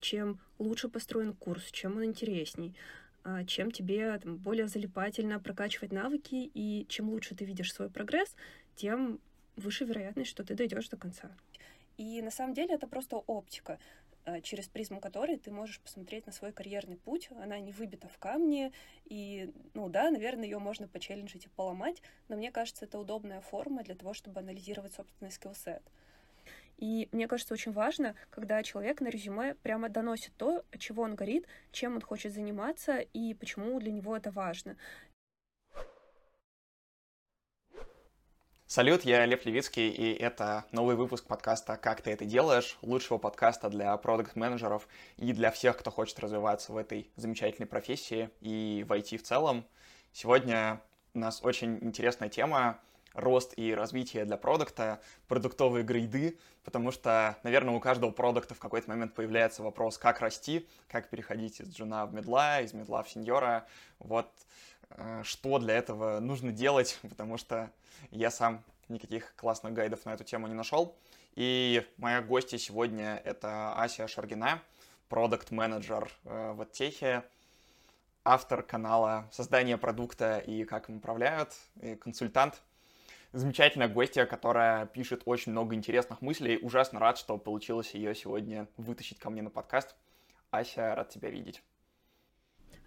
чем лучше построен курс, чем он интересней, а, чем тебе там, более залипательно прокачивать навыки, и чем лучше ты видишь свой прогресс, тем выше вероятность, что ты дойдешь до конца. И на самом деле это просто оптика, а, через призму которой ты можешь посмотреть на свой карьерный путь. Она не выбита в камне, и, ну да, наверное, ее можно почелленджить и поломать, но мне кажется, это удобная форма для того, чтобы анализировать собственный скиллсет. И мне кажется, очень важно, когда человек на резюме прямо доносит то, чего он горит, чем он хочет заниматься и почему для него это важно. Салют, я Лев Левицкий, и это новый выпуск подкаста «Как ты это делаешь?», лучшего подкаста для продукт-менеджеров и для всех, кто хочет развиваться в этой замечательной профессии и в IT в целом. Сегодня у нас очень интересная тема рост и развитие для продукта, продуктовые грейды, потому что, наверное, у каждого продукта в какой-то момент появляется вопрос, как расти, как переходить из джуна в медла, из медла в сеньора, вот э, что для этого нужно делать, потому что я сам никаких классных гайдов на эту тему не нашел. И моя гостья сегодня это Ася Шаргина, продукт-менеджер э, в Оттехе, автор канала создания продукта и как им управляют, и консультант замечательная гостья, которая пишет очень много интересных мыслей. Ужасно рад, что получилось ее сегодня вытащить ко мне на подкаст. Ася, рад тебя видеть.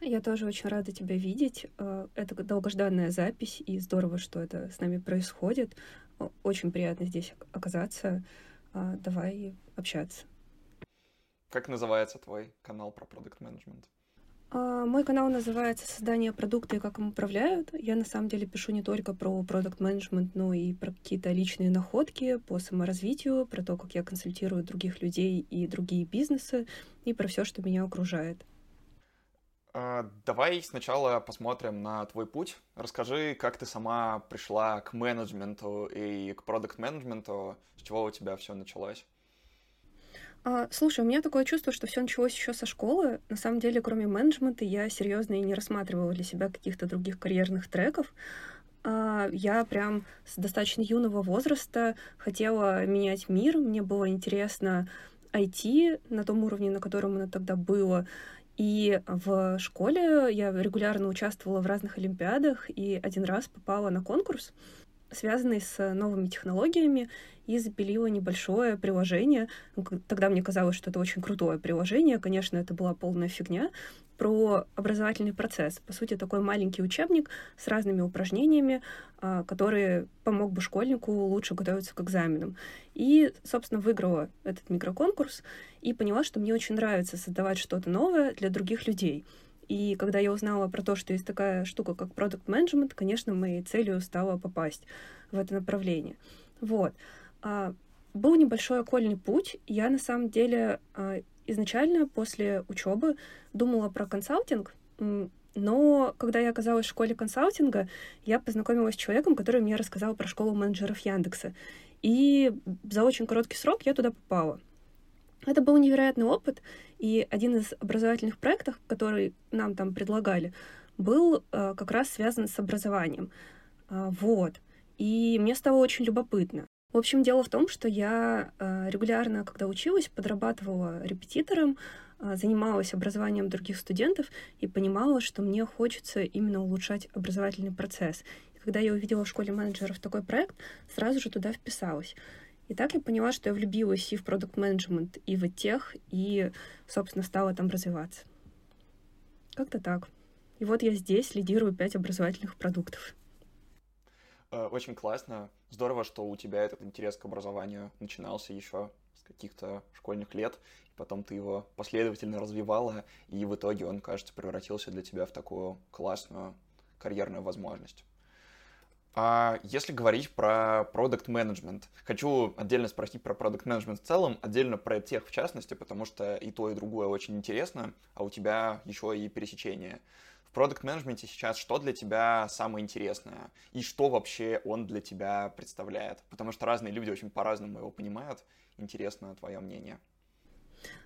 Я тоже очень рада тебя видеть. Э, это долгожданная запись, и здорово, что это с нами происходит. Очень приятно здесь оказаться. А, давай общаться. Как называется твой канал про продукт менеджмент? А, мой канал называется «Создание продукта и как им управляют». Я на самом деле пишу не только про продукт менеджмент но и про какие-то личные находки по саморазвитию, про то, как я консультирую других людей и другие бизнесы, и про все, что меня окружает. А, давай сначала посмотрим на твой путь. Расскажи, как ты сама пришла к менеджменту и к продукт менеджменту с чего у тебя все началось? А, слушай, у меня такое чувство, что все началось еще со школы. На самом деле, кроме менеджмента, я серьезно и не рассматривала для себя каких-то других карьерных треков. А, я прям с достаточно юного возраста хотела менять мир. Мне было интересно IT на том уровне, на котором оно тогда было. И в школе я регулярно участвовала в разных олимпиадах и один раз попала на конкурс, связанный с новыми технологиями и запилила небольшое приложение. Ну, тогда мне казалось, что это очень крутое приложение. Конечно, это была полная фигня про образовательный процесс. По сути, такой маленький учебник с разными упражнениями, а, который помог бы школьнику лучше готовиться к экзаменам. И, собственно, выиграла этот микроконкурс и поняла, что мне очень нравится создавать что-то новое для других людей. И когда я узнала про то, что есть такая штука, как продукт менеджмент, конечно, моей целью стало попасть в это направление. Вот. А, был небольшой окольный путь. Я на самом деле а, изначально после учебы думала про консалтинг, но когда я оказалась в школе консалтинга, я познакомилась с человеком, который мне рассказал про школу менеджеров Яндекса. И за очень короткий срок я туда попала. Это был невероятный опыт, и один из образовательных проектов, который нам там предлагали, был э, как раз связан с образованием. Э, вот. И мне стало очень любопытно. В общем, дело в том, что я э, регулярно, когда училась, подрабатывала репетитором, занималась образованием других студентов и понимала, что мне хочется именно улучшать образовательный процесс. И когда я увидела в школе менеджеров такой проект, сразу же туда вписалась. И так я поняла, что я влюбилась и в продукт менеджмент и в тех, и, собственно, стала там развиваться. Как-то так. И вот я здесь лидирую пять образовательных продуктов. Э, очень классно. Здорово, что у тебя этот интерес к образованию начинался еще с каких-то школьных лет, и потом ты его последовательно развивала, и в итоге он, кажется, превратился для тебя в такую классную карьерную возможность. А если говорить про продукт менеджмент, хочу отдельно спросить про продукт менеджмент в целом, отдельно про тех в частности, потому что и то, и другое очень интересно, а у тебя еще и пересечение продукт-менеджменте сейчас что для тебя самое интересное? И что вообще он для тебя представляет? Потому что разные люди очень по-разному его понимают. Интересно твое мнение.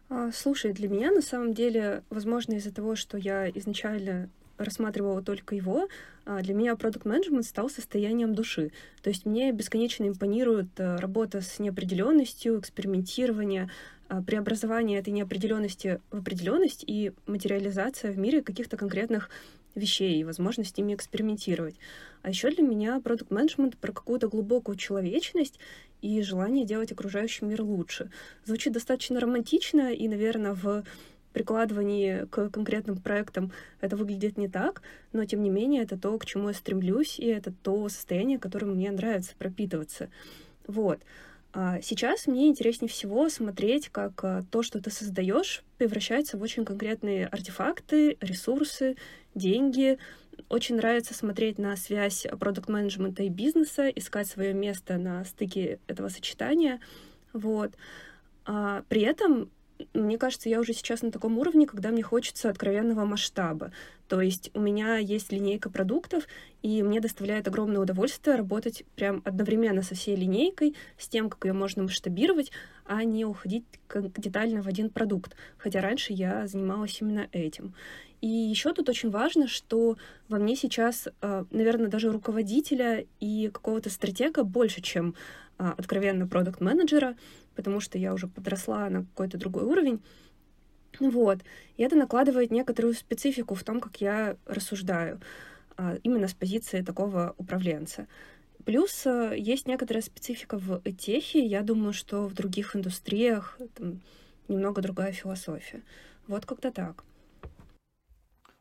А, слушай, для меня на самом деле, возможно, из-за того, что я изначально рассматривала только его, а, для меня продукт менеджмент стал состоянием души. То есть мне бесконечно импонирует э, работа с неопределенностью, экспериментирование, а, преобразование этой неопределенности в определенность и материализация в мире каких-то конкретных вещей и возможность ими экспериментировать. А еще для меня продукт менеджмент про какую-то глубокую человечность и желание делать окружающий мир лучше. Звучит достаточно романтично, и, наверное, в прикладывании к конкретным проектам это выглядит не так, но тем не менее это то, к чему я стремлюсь, и это то состояние, которым мне нравится пропитываться. Вот. А сейчас мне интереснее всего смотреть, как а, то, что ты создаешь, превращается в очень конкретные артефакты, ресурсы, деньги. Очень нравится смотреть на связь продукт-менеджмента и бизнеса, искать свое место на стыке этого сочетания. Вот. А при этом мне кажется, я уже сейчас на таком уровне, когда мне хочется откровенного масштаба. То есть у меня есть линейка продуктов, и мне доставляет огромное удовольствие работать прям одновременно со всей линейкой, с тем, как ее можно масштабировать, а не уходить детально в один продукт. Хотя раньше я занималась именно этим. И еще тут очень важно, что во мне сейчас, э, наверное, даже руководителя и какого-то стратега больше, чем а, откровенно продукт-менеджера, потому что я уже подросла на какой-то другой уровень. Вот. И это накладывает некоторую специфику в том, как я рассуждаю, а, именно с позиции такого управленца. Плюс э, есть некоторая специфика в этехе. Я думаю, что в других индустриях там, немного другая философия. Вот как-то так.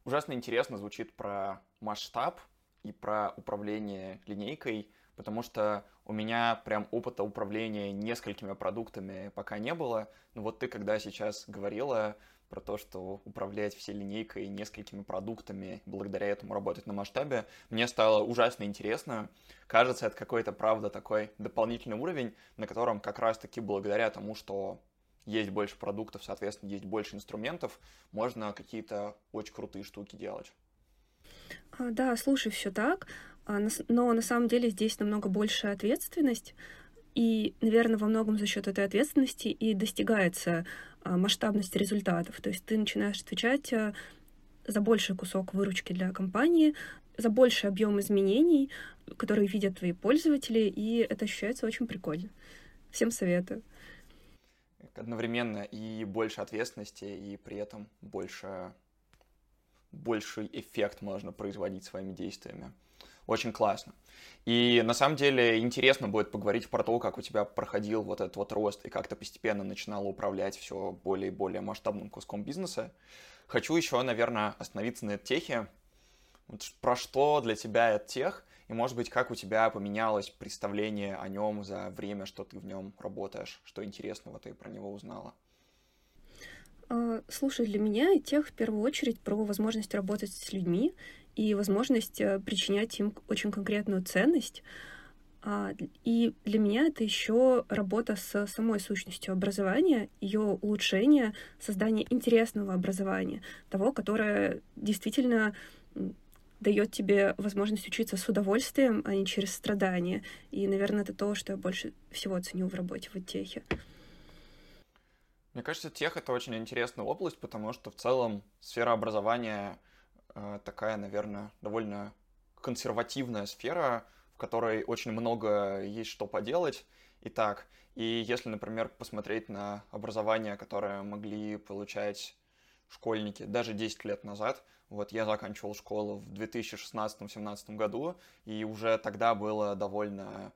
Ужасно интересно звучит про масштаб и про управление линейкой потому что у меня прям опыта управления несколькими продуктами пока не было. Но вот ты когда сейчас говорила про то, что управлять всей линейкой несколькими продуктами, благодаря этому работать на масштабе, мне стало ужасно интересно. Кажется, это какой-то, правда, такой дополнительный уровень, на котором как раз-таки благодаря тому, что есть больше продуктов, соответственно, есть больше инструментов, можно какие-то очень крутые штуки делать. А, да, слушай, все так. А, но на самом деле здесь намного большая ответственность, и, наверное, во многом за счет этой ответственности и достигается а, масштабность результатов. То есть ты начинаешь отвечать а, за больший кусок выручки для компании, за больший объем изменений, которые видят твои пользователи, и это ощущается очень прикольно. Всем советую. Одновременно и больше ответственности, и при этом больше, больший эффект можно производить своими действиями. Очень классно. И на самом деле интересно будет поговорить про то, как у тебя проходил вот этот вот рост и как ты постепенно начинала управлять все более и более масштабным куском бизнеса. Хочу еще, наверное, остановиться на техе. Вот про что для тебя этот тех, и, может быть, как у тебя поменялось представление о нем за время, что ты в нем работаешь, что интересного ты про него узнала? А, слушай, для меня тех в первую очередь про возможность работать с людьми и возможность э, причинять им очень конкретную ценность. А, и для меня это еще работа с самой сущностью образования, ее улучшение, создание интересного образования, того, которое действительно дает тебе возможность учиться с удовольствием, а не через страдания. И, наверное, это то, что я больше всего ценю в работе в техе. Мне кажется, тех — это очень интересная область, потому что в целом сфера образования такая, наверное, довольно консервативная сфера, в которой очень много есть что поделать. Итак, и если, например, посмотреть на образование, которое могли получать школьники даже 10 лет назад, вот я заканчивал школу в 2016-2017 году, и уже тогда было довольно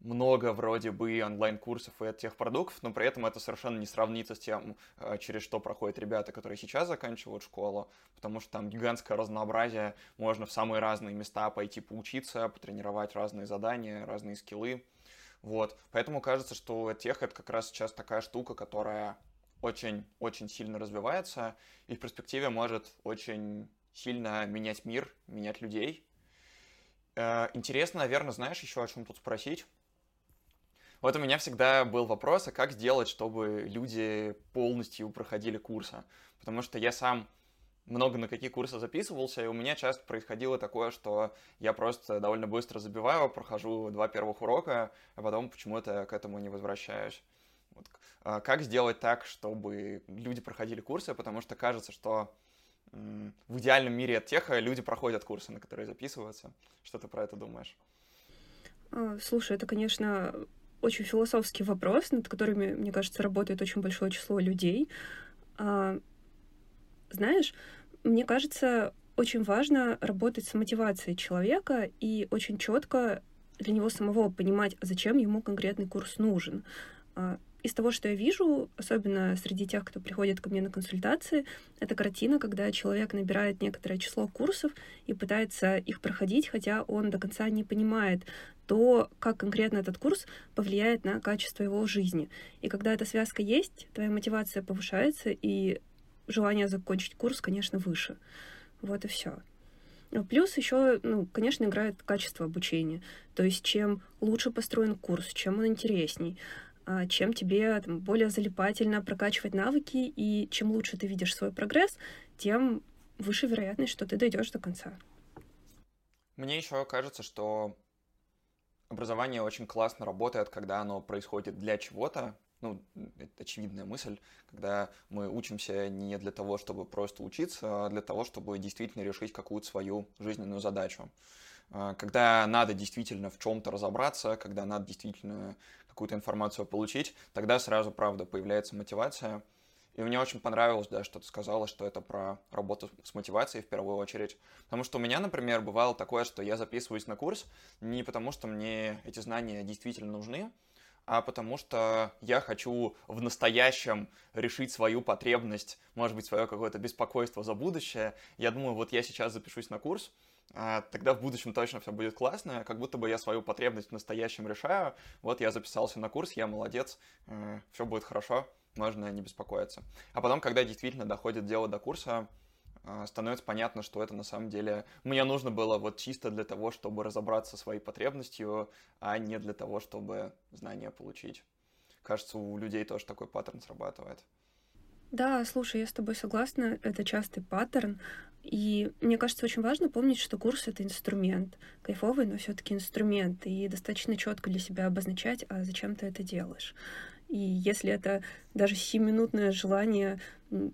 много вроде бы онлайн-курсов и от тех продуктов, но при этом это совершенно не сравнится с тем, э, через что проходят ребята, которые сейчас заканчивают школу, потому что там гигантское разнообразие, можно в самые разные места пойти поучиться, потренировать разные задания, разные скиллы. Вот. Поэтому кажется, что тех это как раз сейчас такая штука, которая очень-очень сильно развивается и в перспективе может очень сильно менять мир, менять людей. Э, интересно, наверное, знаешь еще о чем тут спросить? Вот у меня всегда был вопрос, а как сделать, чтобы люди полностью проходили курсы? Потому что я сам много на какие курсы записывался, и у меня часто происходило такое, что я просто довольно быстро забиваю, прохожу два первых урока, а потом почему-то к этому не возвращаюсь. Вот. А как сделать так, чтобы люди проходили курсы, потому что кажется, что в идеальном мире от теха люди проходят курсы, на которые записываются. Что ты про это думаешь? А, слушай, это, конечно, очень философский вопрос, над которыми, мне кажется, работает очень большое число людей. А, знаешь, мне кажется, очень важно работать с мотивацией человека и очень четко для него самого понимать, зачем ему конкретный курс нужен. А, из того, что я вижу, особенно среди тех, кто приходит ко мне на консультации, это картина, когда человек набирает некоторое число курсов и пытается их проходить, хотя он до конца не понимает то, как конкретно этот курс повлияет на качество его жизни. И когда эта связка есть, твоя мотивация повышается, и желание закончить курс, конечно, выше. Вот и все. Плюс еще, ну, конечно, играет качество обучения. То есть, чем лучше построен курс, чем он интересней, чем тебе там, более залипательно прокачивать навыки, и чем лучше ты видишь свой прогресс, тем выше вероятность, что ты дойдешь до конца. Мне еще кажется, что образование очень классно работает, когда оно происходит для чего-то, ну, это очевидная мысль, когда мы учимся не для того, чтобы просто учиться, а для того, чтобы действительно решить какую-то свою жизненную задачу. А, когда надо действительно в чем-то разобраться, когда надо действительно какую-то информацию получить, тогда сразу, правда, появляется мотивация. И мне очень понравилось, да, что ты сказала, что это про работу с мотивацией в первую очередь. Потому что у меня, например, бывало такое, что я записываюсь на курс не потому, что мне эти знания действительно нужны, а потому что я хочу в настоящем решить свою потребность, может быть, свое какое-то беспокойство за будущее. Я думаю, вот я сейчас запишусь на курс, тогда в будущем точно все будет классно, как будто бы я свою потребность в настоящем решаю. Вот я записался на курс, я молодец, э, все будет хорошо, можно не беспокоиться. А потом, когда действительно доходит дело до курса, а, становится понятно, что это на самом деле мне нужно было вот чисто для того, чтобы разобраться со своей потребностью, а не для того, чтобы знания получить. Кажется, у людей тоже такой паттерн срабатывает. Да, слушай, я с тобой согласна, это частый паттерн. И мне кажется, очень важно помнить, что курс это инструмент. Кайфовый, но все-таки инструмент. И достаточно четко для себя обозначать, а зачем ты это делаешь. И если это даже 7-минутное желание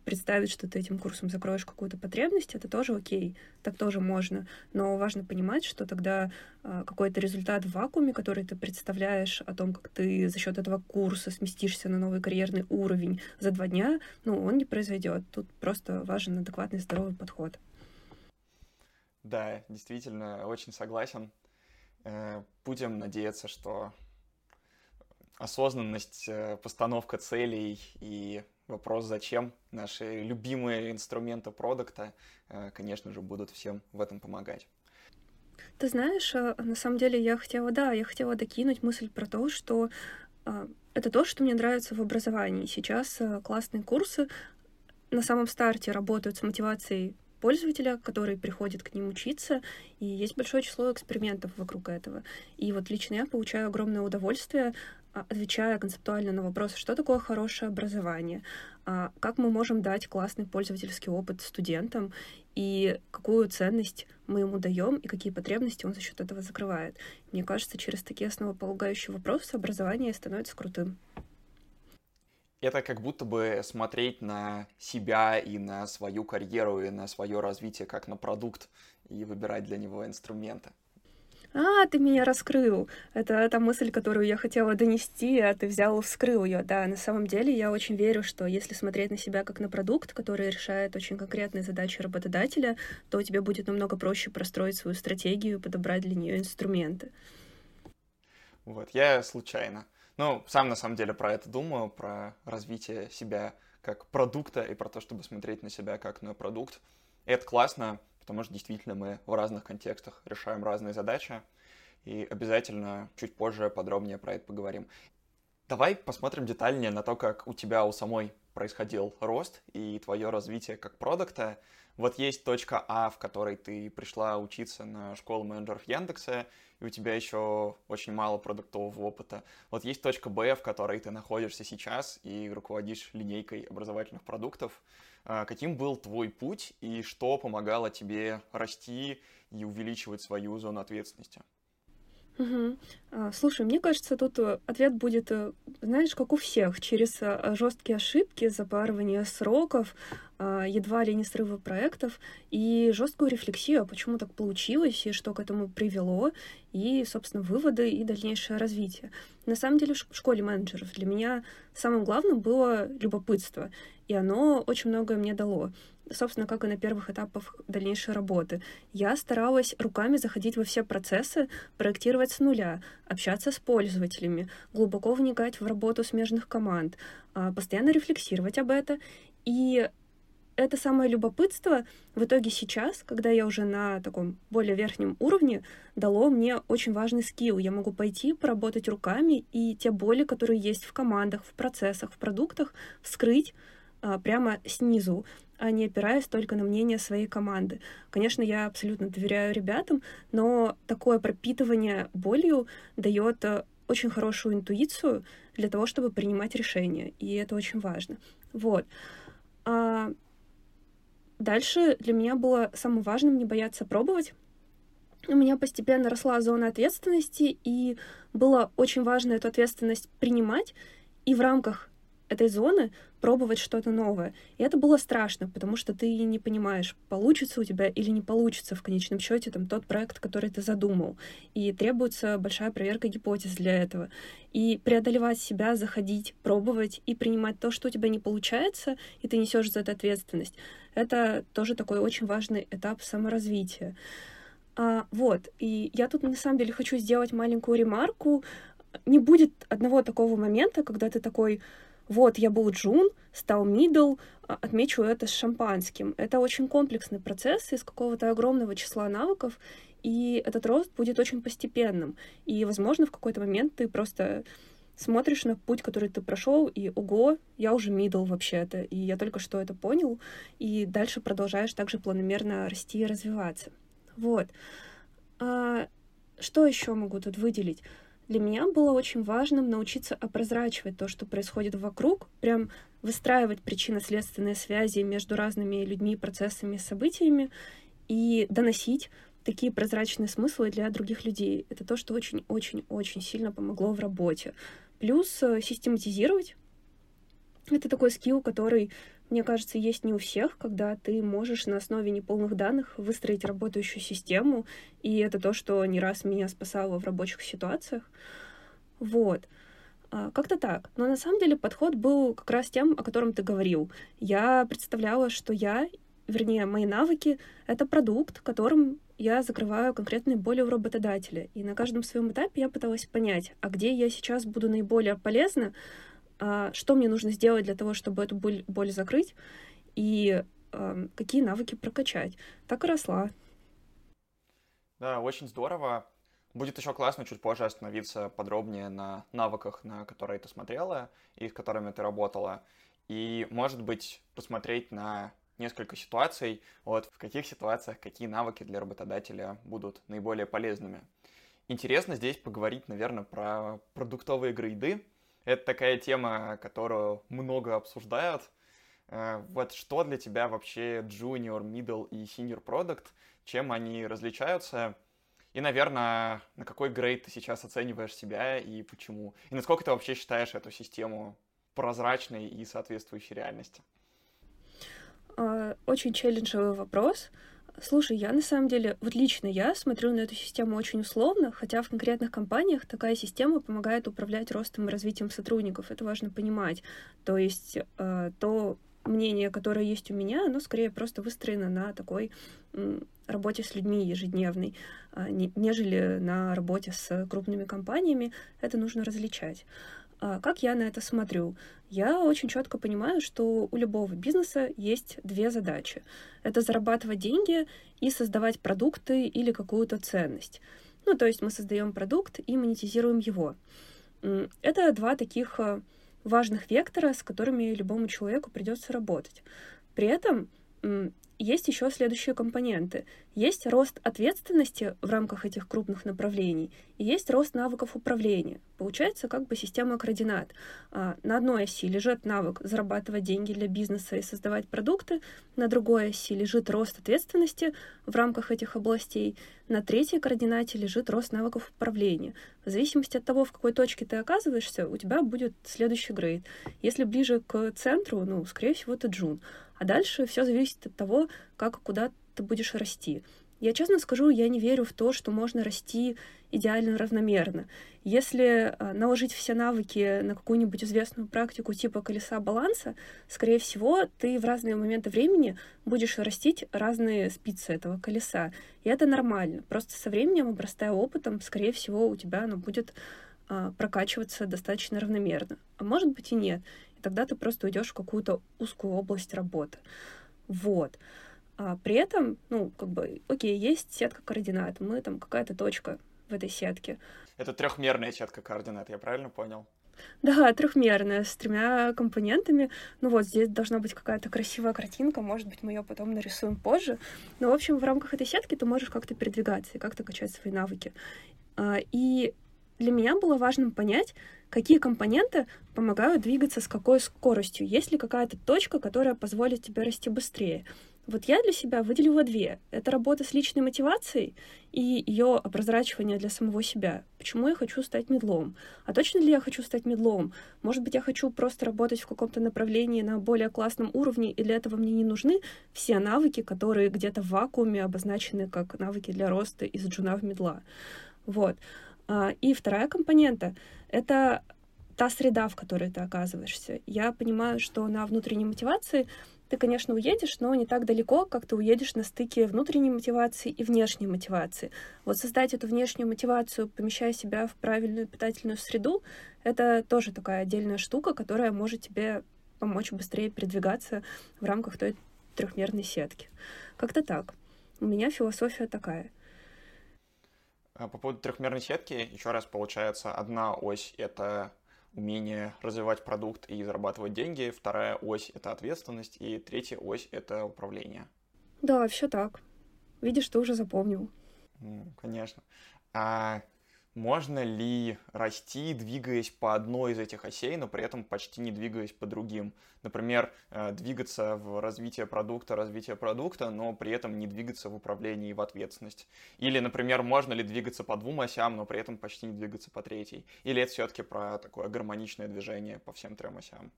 представить, что ты этим курсом закроешь какую-то потребность, это тоже окей, так тоже можно. Но важно понимать, что тогда а, какой-то результат в вакууме, который ты представляешь о том, как ты за счет этого курса сместишься на новый карьерный уровень за два дня, ну, он не произойдет. Тут просто важен адекватный здоровый подход. Да, действительно, очень согласен. Э, будем надеяться, что осознанность, э, постановка целей и вопрос «зачем?» наши любимые инструменты продукта, э, конечно же, будут всем в этом помогать. Ты знаешь, э, на самом деле я хотела, да, я хотела докинуть мысль про то, что это то, что мне нравится в образовании. Сейчас классные курсы на самом старте работают с мотивацией пользователя, который приходит к ним учиться, и есть большое число экспериментов вокруг этого. И вот лично я получаю огромное удовольствие отвечая концептуально на вопрос, что такое хорошее образование, а, как мы можем дать классный пользовательский опыт студентам и какую ценность мы ему даем и какие потребности он за счет этого закрывает. Мне кажется, через такие основополагающие вопросы образование становится крутым. Это как будто бы смотреть на себя и на свою карьеру и на свое развитие как на продукт и выбирать для него инструменты. А, ты меня раскрыл. Это та мысль, которую я хотела донести, а ты взял и вскрыл ее. Да, на самом деле я очень верю, что если смотреть на себя как на продукт, который решает очень конкретные задачи работодателя, то тебе будет намного проще простроить свою стратегию, подобрать для нее инструменты. Вот, я случайно. Ну, сам на самом деле про это думаю, про развитие себя как продукта и про то, чтобы смотреть на себя как на продукт. Это классно, потому что действительно мы в разных контекстах решаем разные задачи, и обязательно чуть позже подробнее про это поговорим. Давай посмотрим детальнее на то, как у тебя у самой происходил рост и твое развитие как продукта. Вот есть точка А, в которой ты пришла учиться на школу менеджеров Яндекса, и у тебя еще очень мало продуктового опыта. Вот есть точка Б, в которой ты находишься сейчас и руководишь линейкой образовательных продуктов. А, каким был твой путь и что помогало тебе расти и увеличивать свою зону ответственности? Угу. Слушай, мне кажется, тут э, ответ будет, э, знаешь, как у всех, через э, жесткие ошибки, запарывание сроков, а, едва ли не срывы проектов и жесткую рефлексию, а почему так получилось и что к этому привело, и, собственно, выводы и дальнейшее развитие. На самом деле в школе менеджеров для меня самым главным было любопытство, и оно очень многое мне дало собственно, как и на первых этапах дальнейшей работы. Я старалась руками заходить во все процессы, проектировать с нуля, общаться с пользователями, глубоко вникать в работу смежных команд, а, постоянно рефлексировать об этом. И это самое любопытство в итоге сейчас, когда я уже на таком более верхнем уровне, дало мне очень важный скилл. Я могу пойти, поработать руками и те боли, которые есть в командах, в процессах, в продуктах, вскрыть а, прямо снизу, а не опираясь только на мнение своей команды. Конечно, я абсолютно доверяю ребятам, но такое пропитывание болью дает э, очень хорошую интуицию для того, чтобы принимать решения, и это очень важно. Вот. А дальше для меня было самым важным не бояться пробовать. У меня постепенно росла зона ответственности, и было очень важно эту ответственность принимать и в рамках этой зоны пробовать что-то новое. И это было страшно, потому что ты не понимаешь, получится у тебя или не получится в конечном счете там тот проект, который ты задумал. И требуется большая проверка гипотез для этого. И преодолевать себя, заходить, пробовать и принимать то, что у тебя не получается, и ты несешь за это ответственность. Это тоже такой очень важный этап саморазвития. А, вот, и я тут на самом деле хочу сделать маленькую ремарку. Не будет одного такого момента, когда ты такой, вот, я был джун, стал мидл, а, отмечу это с шампанским. Это очень комплексный процесс из какого-то огромного числа навыков, и этот рост будет очень постепенным. И, возможно, в какой-то момент ты просто смотришь на путь, который ты прошел, и ого, я уже мидл вообще-то, и я только что это понял, и дальше продолжаешь также планомерно расти и развиваться. Вот. А, что еще могу тут выделить? Для меня было очень важным научиться опрозрачивать то, что происходит вокруг, прям выстраивать причинно-следственные связи между разными людьми, процессами, событиями и доносить такие прозрачные смыслы для других людей. Это то, что очень-очень-очень сильно помогло в работе. Плюс э, систематизировать. Это такой скилл, который мне кажется, есть не у всех, когда ты можешь на основе неполных данных выстроить работающую систему, и это то, что не раз меня спасало в рабочих ситуациях. Вот. А, как-то так. Но на самом деле подход был как раз тем, о котором ты говорил. Я представляла, что я, вернее, мои навыки — это продукт, которым я закрываю конкретные боли у работодателя. И на каждом своем этапе я пыталась понять, а где я сейчас буду наиболее полезна, что мне нужно сделать для того, чтобы эту боль, боль закрыть, и а, какие навыки прокачать. Так и росла. Да, очень здорово. Будет еще классно чуть позже остановиться подробнее на навыках, на которые ты смотрела и с которыми ты работала. И, может быть, посмотреть на несколько ситуаций, вот в каких ситуациях какие навыки для работодателя будут наиболее полезными. Интересно здесь поговорить, наверное, про продуктовые грейды, это такая тема, которую много обсуждают. Э, вот что для тебя вообще junior, middle и senior product? Чем они различаются? И, наверное, на какой грейд ты сейчас оцениваешь себя и почему? И насколько ты вообще считаешь эту систему прозрачной и соответствующей реальности? А, очень челленджевый вопрос. Слушай, я на самом деле, вот лично я смотрю на эту систему очень условно, хотя в конкретных компаниях такая система помогает управлять ростом и развитием сотрудников. Это важно понимать. То есть э, то мнение, которое есть у меня, оно скорее просто выстроено на такой работе с людьми ежедневной, не, нежели на работе с крупными компаниями. Это нужно различать. А как я на это смотрю? Я очень четко понимаю, что у любого бизнеса есть две задачи. Это зарабатывать деньги и создавать продукты или какую-то ценность. Ну, то есть мы создаем продукт и монетизируем его. Это два таких э, важных вектора, с которыми любому человеку придется работать. При этом есть еще следующие компоненты. Есть рост ответственности в рамках этих крупных направлений, и есть рост навыков управления. Получается как бы система координат. А, на одной оси лежит навык зарабатывать деньги для бизнеса и создавать продукты, на другой оси лежит рост ответственности в рамках этих областей, на третьей координате лежит рост навыков управления. В зависимости от того, в какой точке ты оказываешься, у тебя будет следующий грейд. Если ближе к центру, ну, скорее всего, ты джун. А дальше все зависит от того, как и куда ты будешь расти. Я честно скажу, я не верю в то, что можно расти идеально равномерно. Если а, наложить все навыки на какую-нибудь известную практику типа колеса баланса, скорее всего, ты в разные моменты времени будешь растить разные спицы этого колеса. И это нормально. Просто со временем, обрастая опытом, скорее всего, у тебя оно будет а, прокачиваться достаточно равномерно. А может быть и нет. Тогда ты просто уйдешь в какую-то узкую область работы. Вот. А при этом, ну, как бы, окей, есть сетка координат, мы там какая-то точка в этой сетке. Это трехмерная сетка координат, я правильно понял? Да, трехмерная, с тремя компонентами. Ну вот, здесь должна быть какая-то красивая картинка, может быть, мы ее потом нарисуем позже. Но, в общем, в рамках этой сетки ты можешь как-то передвигаться и как-то качать свои навыки. А, и для меня было важным понять, какие компоненты помогают двигаться с какой скоростью. Есть ли какая-то точка, которая позволит тебе расти быстрее. Вот я для себя выделила две. Это работа с личной мотивацией и ее образрачивание для самого себя. Почему я хочу стать медлом? А точно ли я хочу стать медлом? Может быть, я хочу просто работать в каком-то направлении на более классном уровне, и для этого мне не нужны все навыки, которые где-то в вакууме обозначены как навыки для роста из джуна в медла. Вот. А, и вторая компонента — это та среда, в которой ты оказываешься. Я понимаю, что на внутренней мотивации — ты, конечно, уедешь, но не так далеко, как ты уедешь на стыке внутренней мотивации и внешней мотивации. Вот создать эту внешнюю мотивацию, помещая себя в правильную питательную среду, это тоже такая отдельная штука, которая может тебе помочь быстрее передвигаться в рамках той трехмерной сетки. Как-то так. У меня философия такая. А по поводу трехмерной сетки, еще раз получается, одна ось — это умение развивать продукт и зарабатывать деньги, вторая ось — это ответственность, и третья ось — это управление. Да, все так. Видишь, ты уже запомнил. Конечно. А можно ли расти, двигаясь по одной из этих осей, но при этом почти не двигаясь по другим? Например, э, двигаться в развитие продукта, развитие продукта, но при этом не двигаться в управлении и в ответственность. Или, например, можно ли двигаться по двум осям, но при этом почти не двигаться по третьей? Или это все-таки про такое гармоничное движение по всем трем осям?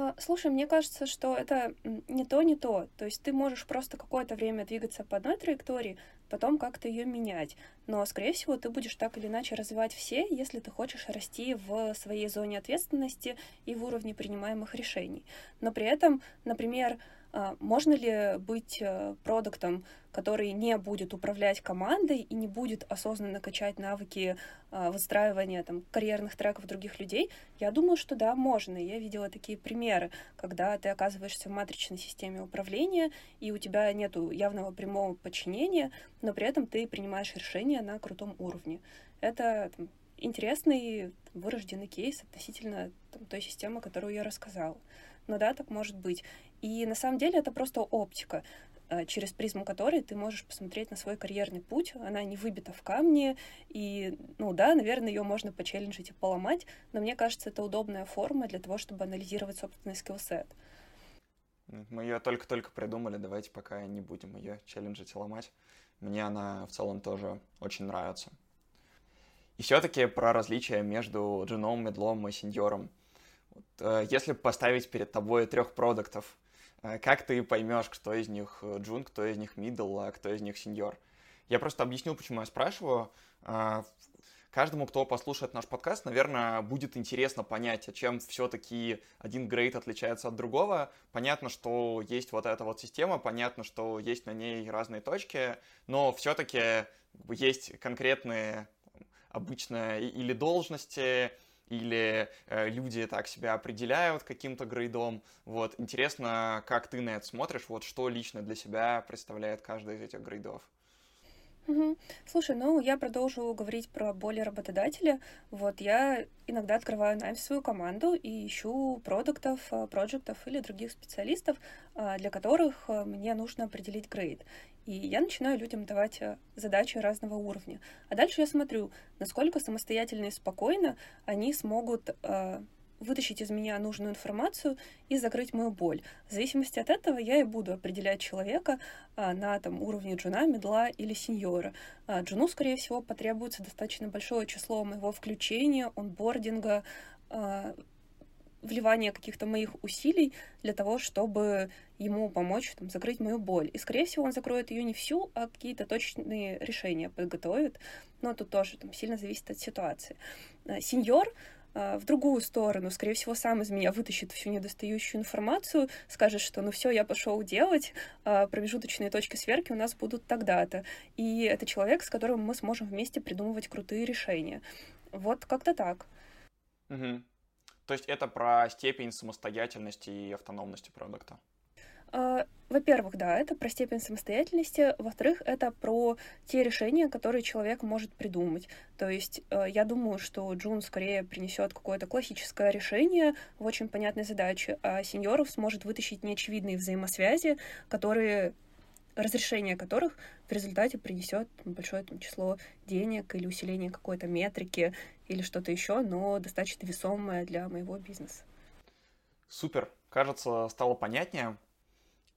А, слушай, мне кажется, что это не то, не то. То есть ты можешь просто какое-то время двигаться по одной траектории, потом как-то ее менять. Но, скорее всего, ты будешь так или иначе развивать все, если ты хочешь расти в своей зоне ответственности и в уровне принимаемых решений. Но при этом, например, можно ли быть э, продуктом, который не будет управлять командой и не будет осознанно качать навыки а, выстраивания там, карьерных треков других людей? Я думаю, что да, можно. Я видела такие примеры, когда ты оказываешься в матричной системе управления, и у тебя нет явного прямого подчинения, но при этом ты принимаешь решения на крутом уровне. Это там, интересный вырожденный кейс относительно там, той системы, которую я рассказала. Но да, так может быть. И на самом деле это просто оптика э, через призму которой ты можешь посмотреть на свой карьерный путь. Она не выбита в камне, и, ну да, наверное, ее можно почелленджить и поломать, но мне кажется, это удобная форма для того, чтобы анализировать собственный skillset. Мы ее только-только придумали, давайте пока не будем ее челленджить и ломать. Мне она в целом тоже очень нравится. И все-таки про различия между джуном, мидлом и сеньором. Вот, э, если поставить перед тобой трех продактов, как ты поймешь, кто из них э, джун, кто из них мидл, а кто из них сеньор? Я просто объясню, почему я спрашиваю. Каждому, кто послушает наш подкаст, наверное, будет интересно понять, а чем все-таки один грейд отличается от другого. Понятно, что есть вот эта вот система, понятно, что есть на ней разные точки, но все-таки есть конкретные обычно или должности, или э, люди так себя определяют каким-то грейдом. Вот, интересно, как ты на это смотришь, вот что лично для себя представляет каждый из этих грейдов. Угу. Слушай, ну я продолжу говорить про боли работодателя. Вот я иногда открываю найм свою команду и ищу продуктов, э, проектов или других специалистов, э, для которых э, мне нужно определить грейд. И я начинаю людям давать задачи разного уровня. А дальше я смотрю, насколько самостоятельно и спокойно они смогут вытащить из меня нужную информацию и закрыть мою боль. В зависимости от этого я и буду определять человека а, на там, уровне джуна, медла или сеньора. А, джуну, скорее всего, потребуется достаточно большое число моего включения, онбординга, а, вливание каких-то моих усилий для того, чтобы ему помочь там, закрыть мою боль. И, скорее всего, он закроет ее не всю, а какие-то точные решения подготовит. Но тут тоже там, сильно зависит от ситуации. А, сеньор а, в другую сторону, скорее всего, сам из меня вытащит всю недостающую информацию, скажет, что ну все, я пошел делать, а промежуточные точки сверки у нас будут тогда-то. И это человек, с которым мы сможем вместе придумывать крутые решения. Вот как-то так. Угу. То есть это про степень самостоятельности и автономности продукта? А, во-первых, да, это про степень самостоятельности. Во-вторых, это про те решения, которые человек может придумать. То есть э, я думаю, что Джун скорее принесет какое-то классическое решение в очень понятной задаче, а сеньоров сможет вытащить неочевидные взаимосвязи, которые разрешение которых в результате принесет большое там, число денег или усиление какой-то метрики или что-то еще, но достаточно весомое для моего бизнеса. Супер. Кажется, стало понятнее.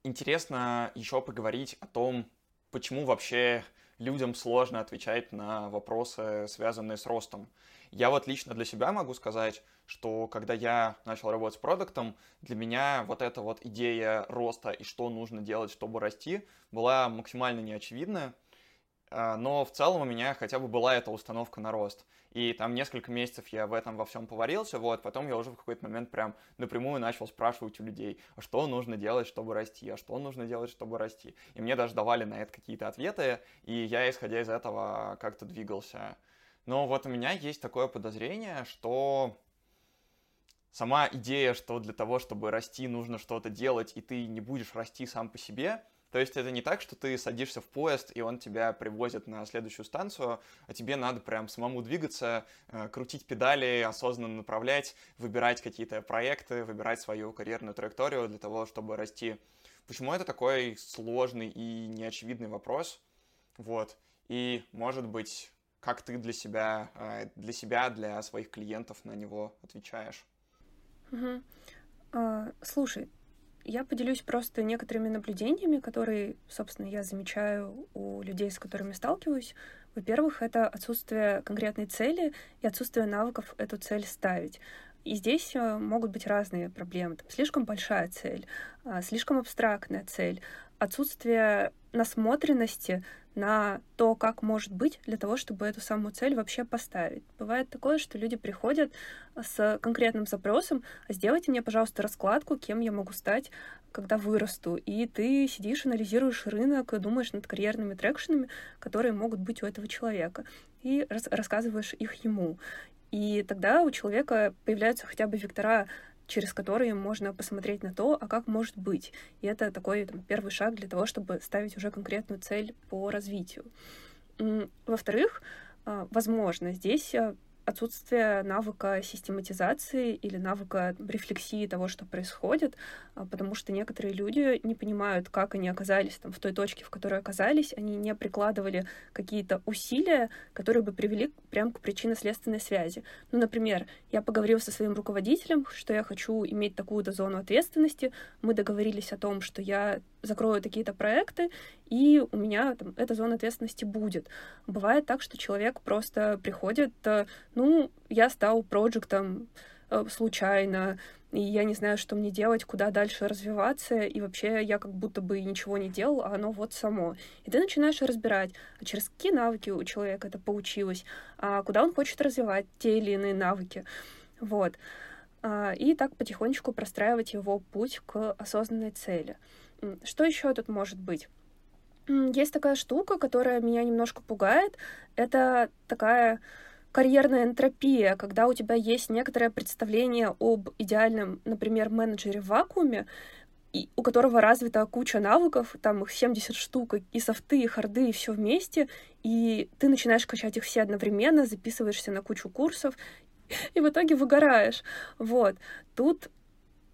Интересно еще поговорить о том, почему вообще людям сложно отвечать на вопросы, связанные с ростом. Я вот лично для себя могу сказать, что когда я начал работать с продуктом, для меня вот эта вот идея роста и что нужно делать, чтобы расти, была максимально неочевидна. А, но в целом у меня хотя бы была эта установка на рост. И там несколько месяцев я в этом во всем поварился, вот, потом я уже в какой-то момент прям напрямую начал спрашивать у людей, а что нужно делать, чтобы расти, а что нужно делать, чтобы расти. И мне даже давали на это какие-то ответы, и я, исходя из этого, как-то двигался. Но вот у меня есть такое подозрение, что сама идея, что для того, чтобы расти, нужно что-то делать, и ты не будешь расти сам по себе, то есть это не так, что ты садишься в поезд, и он тебя привозит на следующую станцию, а тебе надо прям самому двигаться, э, крутить педали, осознанно направлять, выбирать какие-то проекты, выбирать свою карьерную траекторию для того, чтобы расти. Почему это такой сложный и неочевидный вопрос? Вот. И, может быть, как ты для себя, э, для себя, для своих клиентов на него отвечаешь? Угу. А, слушай, я поделюсь просто некоторыми наблюдениями, которые, собственно, я замечаю у людей, с которыми сталкиваюсь. Во-первых, это отсутствие конкретной цели и отсутствие навыков эту цель ставить. И здесь э, могут быть разные проблемы. Там, слишком большая цель, а, слишком абстрактная цель, отсутствие насмотренности на то, как может быть, для того, чтобы эту самую цель вообще поставить. Бывает такое, что люди приходят с конкретным запросом, а сделайте мне, пожалуйста, раскладку, кем я могу стать, когда вырасту. И ты сидишь, анализируешь рынок, думаешь над карьерными трекшенами, которые могут быть у этого человека, и рас рассказываешь их ему. И тогда у человека появляются хотя бы вектора через которые можно посмотреть на то, а как может быть. И это такой там, первый шаг для того, чтобы ставить уже конкретную цель по развитию. Во-вторых, а, возможно, здесь а, отсутствие навыка систематизации или навыка рефлексии того, что происходит, а, потому что некоторые люди не понимают, как они оказались там в той точке, в которой оказались, они не прикладывали какие-то усилия, которые бы привели прямо к причинно-следственной связи. Ну, например, я поговорил со своим руководителем, что я хочу иметь такую-то зону ответственности, мы договорились о том, что я закрою такие-то проекты, и у меня там эта зона ответственности будет. Бывает так, что человек просто приходит, э, ну, я стал проектом э, случайно, и я не знаю, что мне делать, куда дальше развиваться, и вообще я как будто бы ничего не делал, а оно вот само. И ты начинаешь разбирать, а через какие навыки у человека это получилось, а куда он хочет развивать те или иные навыки. Вот. А, и так потихонечку простраивать его путь к осознанной цели. Что еще тут может быть? Есть такая штука, которая меня немножко пугает. Это такая карьерная энтропия, когда у тебя есть некоторое представление об идеальном, например, менеджере в вакууме, и у которого развита куча навыков, там их 70 штук, и софты, и харды, и все вместе, и ты начинаешь качать их все одновременно, записываешься на кучу курсов, и в итоге выгораешь. Вот. Тут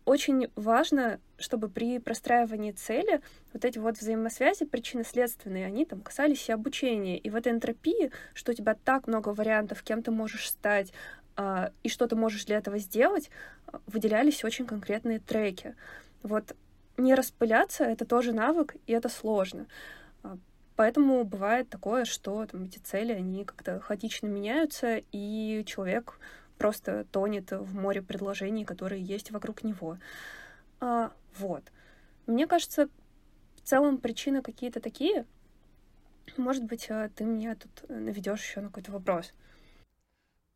очень важно, чтобы при простраивании цели вот эти вот взаимосвязи причинно-следственные, они там касались и обучения. И в этой энтропии, что у тебя так много вариантов, кем ты можешь стать, э, и что ты можешь для этого сделать, выделялись очень конкретные треки. Вот не распыляться — это тоже навык, и это сложно. А, поэтому бывает такое, что там, эти цели, они как-то хаотично меняются, и человек просто тонет в море предложений, которые есть вокруг него. А, вот. Мне кажется, в целом причины какие-то такие. Может быть, а, ты меня тут наведешь еще на какой-то вопрос.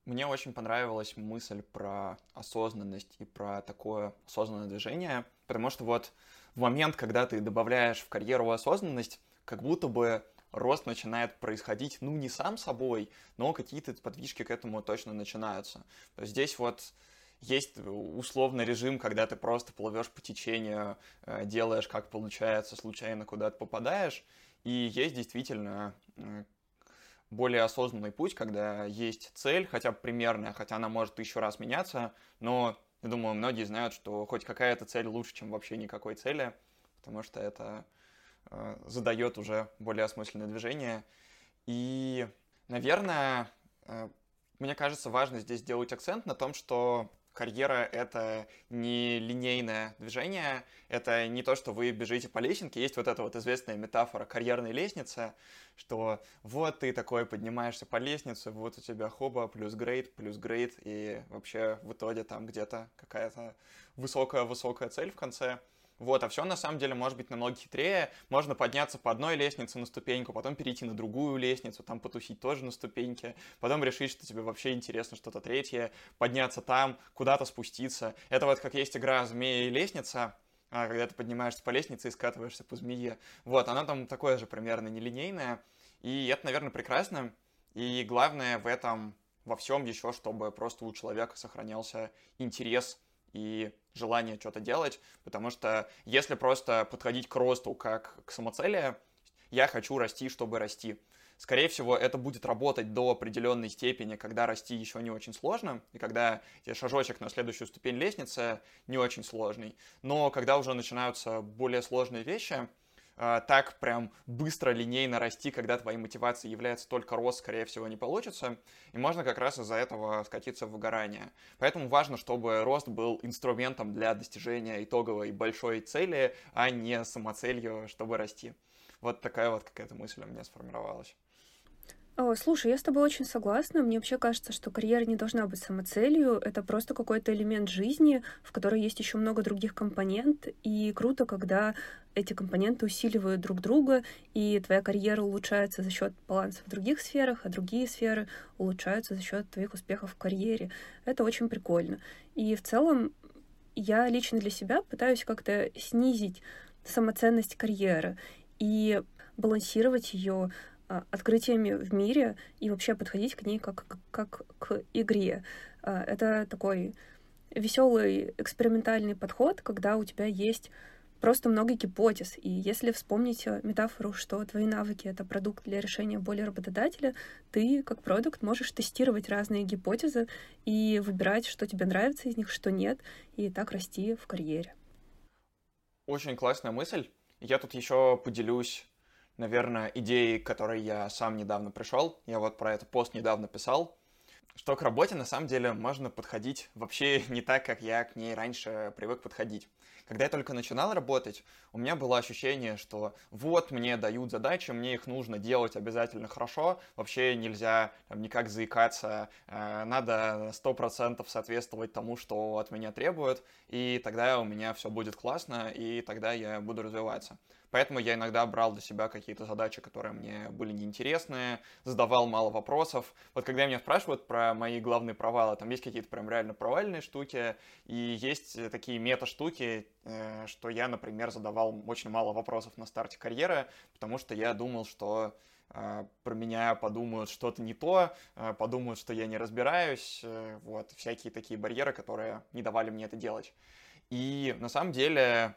Мне очень понравилась мысль про осознанность и про такое осознанное движение, потому что вот в момент, когда ты добавляешь в карьеру осознанность, как будто бы рост начинает происходить, ну, не сам собой, но какие-то подвижки к этому точно начинаются. Здесь вот есть условный режим, когда ты просто плывешь по течению, э, делаешь как получается, случайно куда-то попадаешь, и есть действительно более осознанный путь, когда есть цель, хотя бы примерная, хотя она может еще раз меняться, но я думаю, многие знают, что хоть какая-то цель лучше, чем вообще никакой цели, потому что это задает уже более осмысленное движение. И, наверное, э, мне кажется, важно здесь сделать акцент на том, что карьера — это не линейное движение, это не то, что вы бежите по лесенке. Есть вот эта вот известная метафора карьерной лестницы, что вот ты такой поднимаешься по лестнице, вот у тебя хоба, плюс грейд, плюс грейд, и вообще в итоге там где-то какая-то высокая-высокая цель в конце — вот, а все на самом деле может быть намного хитрее. Можно подняться по одной лестнице на ступеньку, потом перейти на другую лестницу, там потусить тоже на ступеньке, потом решить, что тебе вообще интересно что-то третье, подняться там, куда-то спуститься. Это вот как есть игра «Змея и лестница», а, когда ты поднимаешься по лестнице и скатываешься по змее. Вот, она там такое же примерно нелинейная, и это, наверное, прекрасно. И главное в этом во всем еще, чтобы просто у человека сохранялся интерес и желание что-то делать, потому что если просто подходить к росту как к самоцели, я хочу расти, чтобы расти. Скорее всего, это будет работать до определенной степени, когда расти еще не очень сложно, и когда шажочек на следующую ступень лестницы не очень сложный. Но когда уже начинаются более сложные вещи, а, так прям быстро, линейно расти, когда твоей мотивацией является только рост, скорее всего, не получится. И можно как раз из-за этого скатиться в выгорание. Поэтому важно, чтобы рост был инструментом для достижения итоговой большой цели, а не самоцелью, чтобы расти. Вот такая вот какая-то мысль у меня сформировалась. О, слушай, я с тобой очень согласна. Мне вообще кажется, что карьера не должна быть самоцелью. Это просто какой-то элемент жизни, в которой есть еще много других компонент. И круто, когда эти компоненты усиливают друг друга, и твоя карьера улучшается за счет баланса в других сферах, а другие сферы улучшаются за счет твоих успехов в карьере. Это очень прикольно. И в целом я лично для себя пытаюсь как-то снизить самоценность карьеры и балансировать ее а, открытиями в мире и вообще подходить к ней как, как, к игре. А, это такой веселый экспериментальный подход, когда у тебя есть просто много гипотез. И если вспомнить э, метафору, что твои навыки — это продукт для решения боли работодателя, ты как продукт можешь тестировать разные гипотезы и выбирать, что тебе нравится из них, что нет, и так расти в карьере. Очень классная мысль. Я тут еще поделюсь наверное, идеей, к которой я сам недавно пришел. Я вот про это пост недавно писал, что к работе на самом деле можно подходить вообще не так, как я к ней раньше привык подходить. Когда я только начинал работать, у меня было ощущение, что вот мне дают задачи, мне их нужно делать обязательно хорошо, вообще нельзя там, никак заикаться, э, надо сто процентов соответствовать тому, что от меня требуют, и тогда у меня все будет классно, и тогда я буду развиваться. Поэтому я иногда брал для себя какие-то задачи, которые мне были неинтересны, задавал мало вопросов. Вот когда меня спрашивают про мои главные провалы, там есть какие-то прям реально провальные штуки, и есть такие мета-штуки, э, что я, например, задавал очень мало вопросов на старте карьеры, потому что я думал, что э, про меня подумают что-то не то, э, подумают, что я не разбираюсь, вот, всякие такие барьеры, которые не давали мне это делать. И на самом деле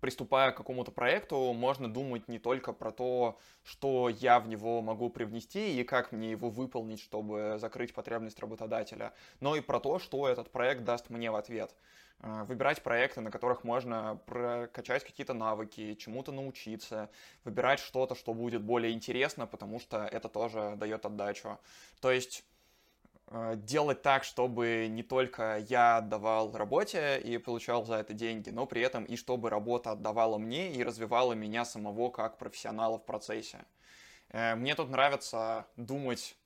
приступая к какому-то проекту, можно думать не только про то, что я в него могу привнести и как мне его выполнить, чтобы закрыть потребность работодателя, но и про то, что этот проект даст мне в ответ. Э, выбирать проекты, на которых можно прокачать какие-то навыки, чему-то научиться, выбирать что-то, что будет более интересно, потому что это тоже дает отдачу. То есть делать так, чтобы не только я отдавал работе и получал за это деньги, но при этом и чтобы работа отдавала мне и развивала меня самого как профессионала в процессе. Э, мне тут нравится думать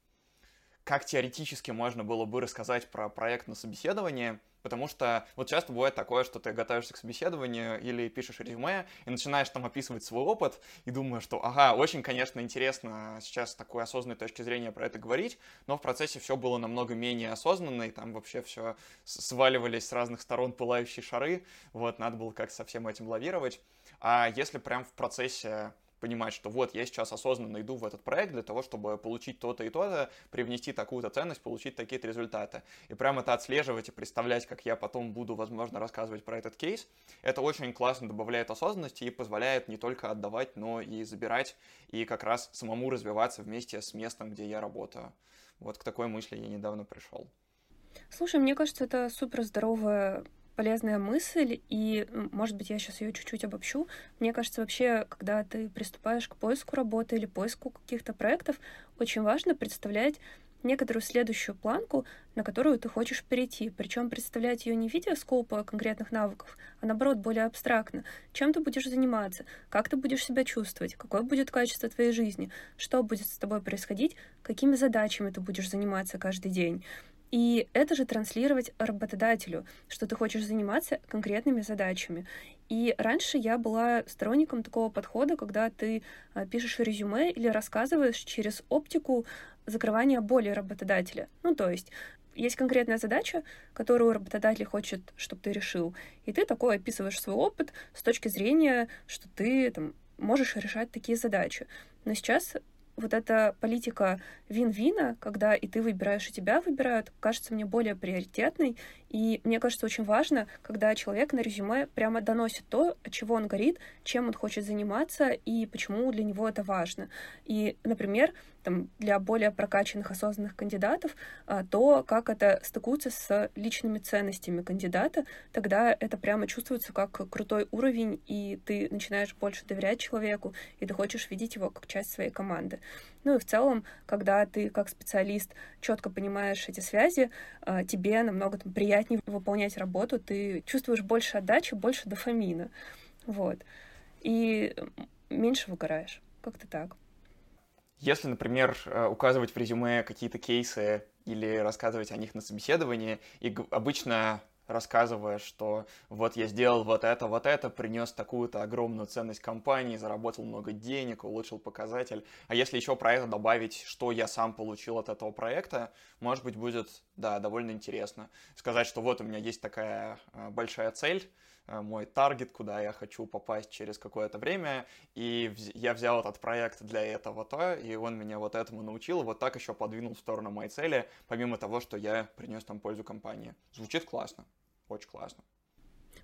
как теоретически можно было бы рассказать про проект на собеседовании, Потому что вот часто бывает такое, что ты готовишься к собеседованию или пишешь резюме и начинаешь там описывать свой опыт и думаешь, что ага, очень, конечно, интересно сейчас с такой осознанной точки зрения про это говорить, но в процессе все было намного менее осознанно, и там вообще все сваливались с разных сторон пылающие шары, вот, надо было как-то со всем этим лавировать. А если прям в процессе понимать, что вот я сейчас осознанно иду в этот проект для того, чтобы получить то-то и то-то, привнести такую-то ценность, получить такие-то результаты. И прям это отслеживать и представлять, как я потом буду, возможно, рассказывать про этот кейс, это очень классно добавляет осознанности и позволяет не только отдавать, но и забирать, и как раз самому развиваться вместе с местом, где я работаю. Вот к такой мысли я недавно пришел. Слушай, мне кажется, это супер здоровая полезная мысль, и, может быть, я сейчас ее чуть-чуть обобщу. Мне кажется, вообще, когда ты приступаешь к поиску работы или поиску каких-то проектов, очень важно представлять некоторую следующую планку, на которую ты хочешь перейти. Причем представлять ее не в виде скопа конкретных навыков, а наоборот более абстрактно. Чем ты будешь заниматься, как ты будешь себя чувствовать, какое будет качество твоей жизни, что будет с тобой происходить, какими задачами ты будешь заниматься каждый день. И это же транслировать работодателю, что ты хочешь заниматься конкретными задачами. И раньше я была сторонником такого подхода, когда ты а, пишешь резюме или рассказываешь через оптику закрывания боли работодателя. Ну, то есть есть конкретная задача, которую работодатель хочет, чтобы ты решил, и ты такой описываешь свой опыт с точки зрения, что ты там, можешь решать такие задачи. Но сейчас вот эта политика вин-вина, когда и ты выбираешь, и тебя выбирают, кажется мне более приоритетной. И мне кажется, очень важно, когда человек на резюме прямо доносит то, от чего он горит, чем он хочет заниматься и почему для него это важно. И, например, там, для более прокачанных, осознанных кандидатов, а, то, как это стыкуется с личными ценностями кандидата, тогда это прямо чувствуется как крутой уровень, и ты начинаешь больше доверять человеку, и ты хочешь видеть его как часть своей команды. Ну и в целом, когда ты как специалист четко понимаешь эти связи, а, тебе намного там, приятнее выполнять работу, ты чувствуешь больше отдачи, больше дофамина. Вот. И меньше выгораешь. Как-то так. Если, например, э, указывать в резюме какие-то кейсы или рассказывать о них на собеседовании, и обычно рассказывая, что вот я сделал вот это, вот это, принес такую-то огромную ценность компании, заработал много денег, улучшил показатель. А если еще про это добавить, что я сам получил от этого проекта, может быть, будет, да, довольно интересно. Сказать, что вот у меня есть такая э, большая цель, мой таргет, куда я хочу попасть через какое-то время, и я взял этот проект для этого-то, и он меня вот этому научил, и вот так еще подвинул в сторону моей цели, помимо того, что я принес там пользу компании. Звучит классно, очень классно.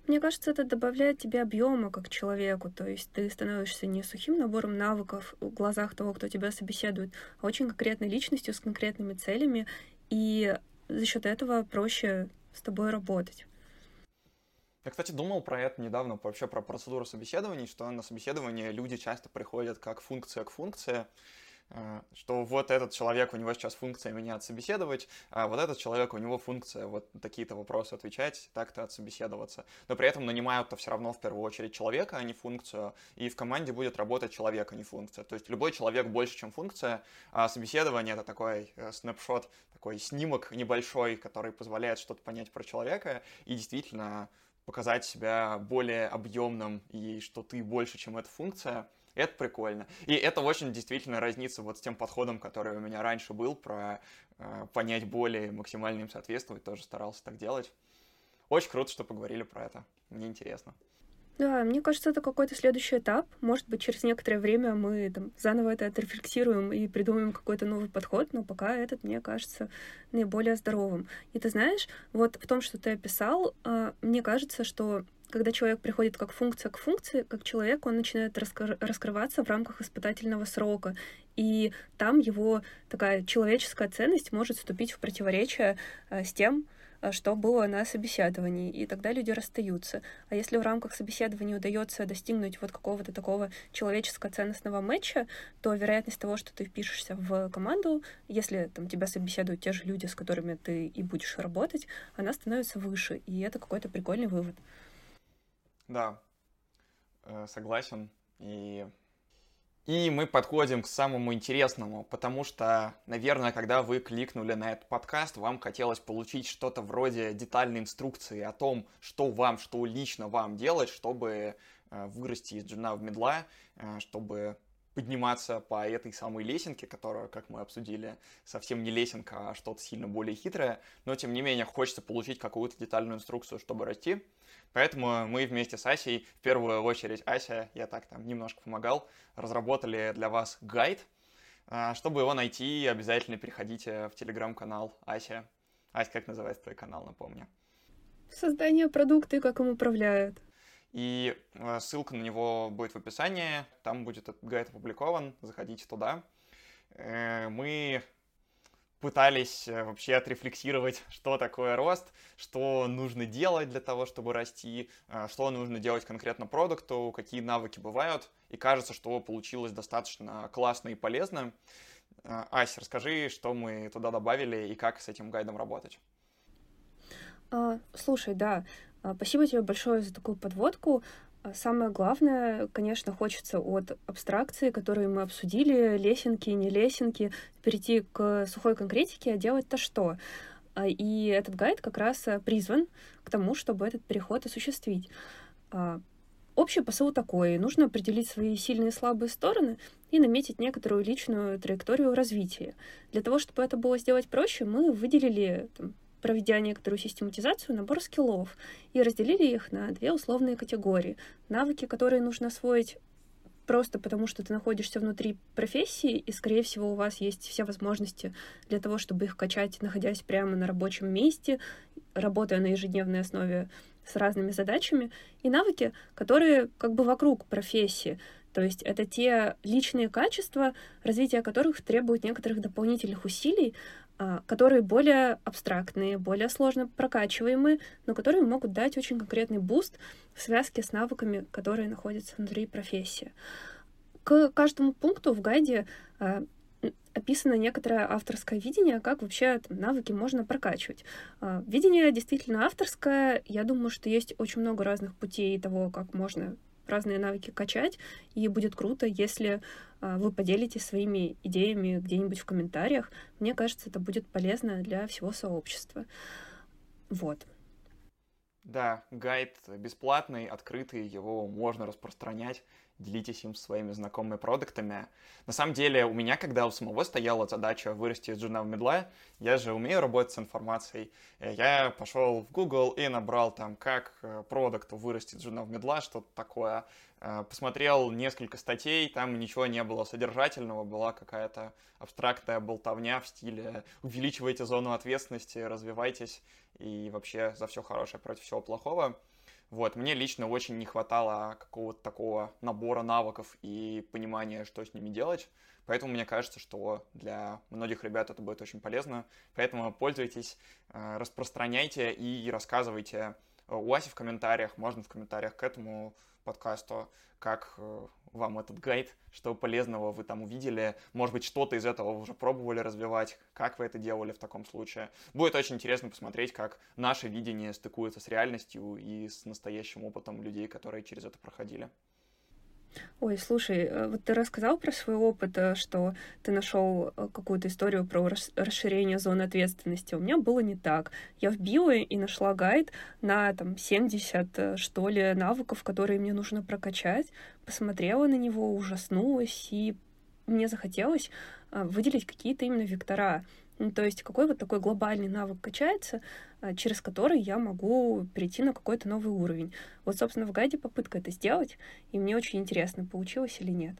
Мне кажется, это добавляет тебе объема как человеку, то есть ты становишься не сухим набором навыков в глазах того, кто тебя собеседует, а очень конкретной личностью с конкретными целями, и за счет этого проще с тобой работать. Я, кстати, думал про это недавно, вообще про процедуру собеседований, что на собеседование люди часто приходят как функция к функции, э, что вот этот человек, у него сейчас функция меня отсобеседовать, а вот этот человек, у него функция вот такие-то вопросы отвечать, так-то отсобеседоваться. Но при этом нанимают-то все равно в первую очередь человека, а не функцию, и в команде будет работать человек, а не функция. То есть любой человек больше, чем функция, а собеседование — это такой э, снапшот, такой снимок небольшой, который позволяет что-то понять про человека, и действительно показать себя более объемным и что ты больше, чем эта функция, это прикольно. И это очень действительно разнится вот с тем подходом, который у меня раньше был, про э, понять более максимально им соответствовать, тоже старался так делать. Очень круто, что поговорили про это. Мне интересно. Да, мне кажется, это какой-то следующий этап. Может быть, через некоторое время мы там, заново это отрефлексируем и придумаем какой-то новый подход, но пока этот, мне кажется, наиболее здоровым. И ты знаешь, вот в том, что ты описал, а, мне кажется, что когда человек приходит как функция к функции, как человек, он начинает раскрываться в рамках испытательного срока. И там его такая человеческая ценность может вступить в противоречие а, с тем, что было на собеседовании, и тогда люди расстаются. А если в рамках собеседования удается достигнуть вот какого-то такого человеческого ценностного матча, то вероятность того, что ты впишешься в команду, если там тебя собеседуют те же люди, с которыми ты и будешь работать, она становится выше, и это какой-то прикольный вывод. Да, э, согласен. И И мы подходим к самому интересному, потому что, наверное, когда вы кликнули на этот подкаст, вам хотелось получить что-то вроде детальной инструкции о том, что вам, что лично вам делать, чтобы э, вырасти из джуна в медла, э, чтобы подниматься по этой самой лесенке, которая, как мы обсудили, совсем не лесенка, а что-то сильно более хитрое, но тем не менее хочется получить какую-то детальную инструкцию, чтобы расти. Поэтому мы вместе с Асей, в первую очередь Ася, я так там немножко помогал, разработали для вас гайд. А, чтобы его найти, обязательно переходите в телеграм-канал Ася. Ася, как называется твой канал, напомню? Создание продукта и как им управляют. И а, ссылка на него будет в описании, там будет этот гайд опубликован, заходите туда. Э, мы пытались э, вообще отрефлексировать, что такое рост, что нужно делать для того, чтобы расти, э, что нужно делать конкретно продукту, какие навыки бывают. И кажется, что получилось достаточно классно и полезно. Э, Ася, расскажи, что мы туда добавили и как с этим гайдом работать. А, слушай, да, спасибо тебе большое за такую подводку. А самое главное, конечно, хочется от абстракции, которые мы обсудили, лесенки, не лесенки, перейти к сухой конкретике, а делать-то что? А, и этот гайд как раз призван к тому, чтобы этот переход осуществить. А, общий посыл такой. Нужно определить свои сильные и слабые стороны и наметить некоторую личную траекторию развития. Для того, чтобы это было сделать проще, мы выделили там, проведя некоторую систематизацию, набор скиллов и разделили их на две условные категории. Навыки, которые нужно освоить просто потому, что ты находишься внутри профессии, и, скорее всего, у вас есть все возможности для того, чтобы их качать, находясь прямо на рабочем месте, работая на ежедневной основе с разными задачами, и навыки, которые как бы вокруг профессии. То есть это те личные качества, развитие которых требует некоторых дополнительных усилий, которые более абстрактные, более сложно прокачиваемые, но которые могут дать очень конкретный буст в связке с навыками, которые находятся внутри профессии. К каждому пункту в гайде а, описано некоторое авторское видение, как вообще там, навыки можно прокачивать. А, видение действительно авторское. Я думаю, что есть очень много разных путей того, как можно разные навыки качать, и будет круто, если а, вы поделитесь своими идеями где-нибудь в комментариях. Мне кажется, это будет полезно для всего сообщества. Вот. Да, гайд бесплатный, открытый, его можно распространять делитесь им своими знакомыми продуктами. На самом деле, у меня, когда у самого стояла задача вырасти из джуна в медла, я же умею работать с информацией. Я пошел в Google и набрал там, как э, продукту вырасти из джуна в медла, что-то такое. Э, посмотрел несколько статей, там ничего не было содержательного, была какая-то абстрактная болтовня в стиле увеличивайте зону ответственности, развивайтесь и вообще за все хорошее против всего плохого. Вот, мне лично очень не хватало какого-то такого набора навыков и понимания, что с ними делать. Поэтому мне кажется, что для многих ребят это будет очень полезно. Поэтому пользуйтесь, э, распространяйте и рассказывайте у Аси в комментариях, можно в комментариях к этому подкасту, как э, вам этот гайд, что полезного вы там увидели, может быть, что-то из этого уже пробовали развивать, как вы это делали в таком случае. Будет очень интересно посмотреть, как наше видение стыкуется с реальностью и с настоящим опытом людей, которые через это проходили. Ой, слушай, э, вот ты рассказал про свой опыт, э, что ты нашел э, какую-то историю про расширение зоны ответственности. У меня было не так. Я вбила и нашла гайд на там 70, что ли, навыков, которые мне нужно прокачать. Посмотрела на него, ужаснулась, и мне захотелось выделить какие-то именно вектора. Ну, то есть какой вот такой глобальный навык качается, а, через который я могу перейти на какой-то новый уровень. Вот, собственно, в гайде попытка это сделать, и мне очень интересно, получилось или нет.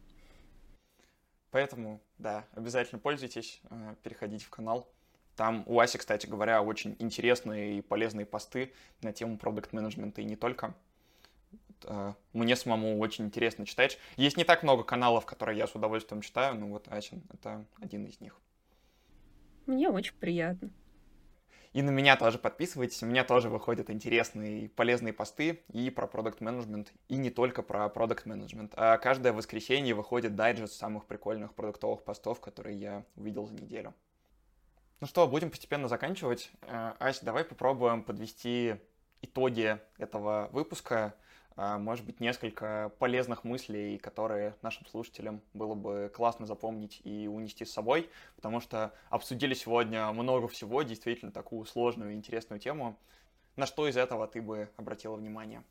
Поэтому, да, обязательно пользуйтесь, а, переходите в канал. Там у Аси, кстати говоря, очень интересные и полезные посты на тему продукт менеджмента и не только. А, мне самому очень интересно читать. Есть не так много каналов, которые я с удовольствием читаю, но вот Асин — это один из них. Мне очень приятно. И на меня тоже подписывайтесь, у меня тоже выходят интересные и полезные посты и про продукт менеджмент, и не только про продукт менеджмент. А каждое воскресенье выходит дайджест самых прикольных продуктовых постов, которые я увидел за неделю. Ну что, будем постепенно заканчивать. Э, Ася, давай попробуем подвести итоги этого выпуска. А, может быть, несколько полезных мыслей, которые нашим слушателям было бы классно запомнить и унести с собой, потому что обсудили сегодня много всего, действительно такую сложную и интересную тему. На что из этого ты бы обратила внимание?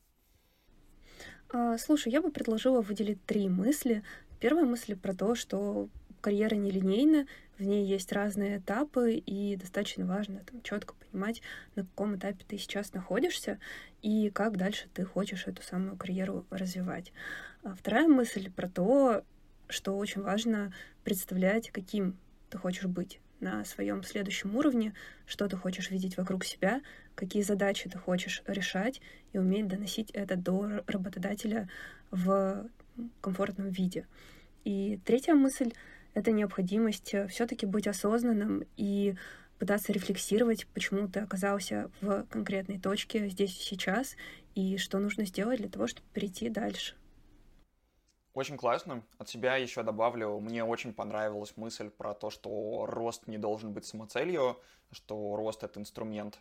А, слушай, я бы предложила выделить три мысли. Первая мысль про то, что карьера нелинейна, в ней есть разные этапы, и достаточно важно там четко понимать, на каком этапе ты сейчас находишься и как дальше ты хочешь эту самую карьеру развивать. А вторая мысль про то, что очень важно представлять, каким ты хочешь быть на своем следующем уровне, что ты хочешь видеть вокруг себя, какие задачи ты хочешь решать, и уметь доносить это до работодателя в комфортном виде. И третья мысль это необходимость э, все-таки быть осознанным и пытаться рефлексировать, почему ты оказался в конкретной точке здесь и сейчас, и что нужно сделать для того, чтобы перейти дальше. Очень классно. От себя еще добавлю, мне очень понравилась мысль про то, что рост не должен быть самоцелью, что рост — это инструмент.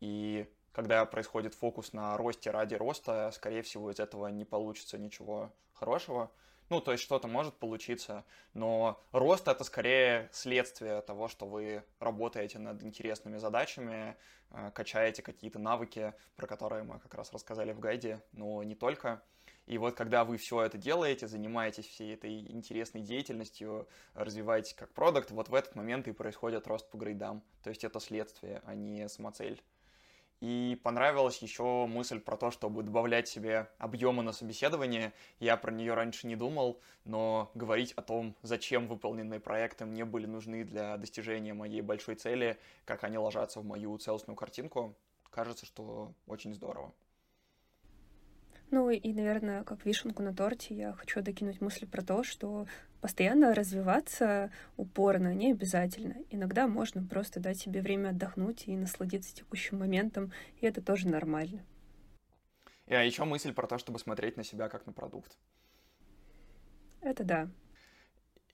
И когда происходит фокус на росте ради роста, скорее всего, из этого не получится ничего хорошего. Ну, то есть что-то может получиться, но рост — это скорее следствие того, что вы работаете над интересными задачами, э, качаете какие-то навыки, про которые мы как раз рассказали в гайде, но не только. И вот когда вы все это делаете, занимаетесь всей этой интересной деятельностью, развиваетесь как продукт, вот в этот момент и происходит рост по грейдам. То есть это следствие, а не самоцель. И понравилась еще мысль про то, чтобы добавлять себе объемы на собеседование. Я про нее раньше не думал, но говорить о том, зачем выполненные проекты мне были нужны для достижения моей большой цели, как они ложатся в мою целостную картинку, кажется, что очень здорово. Ну и, наверное, как вишенку на торте я хочу докинуть мысль про то, что постоянно развиваться упорно не обязательно. Иногда можно просто дать себе время отдохнуть и насладиться текущим моментом, и это тоже нормально. И а еще мысль про то, чтобы смотреть на себя как на продукт. Это да.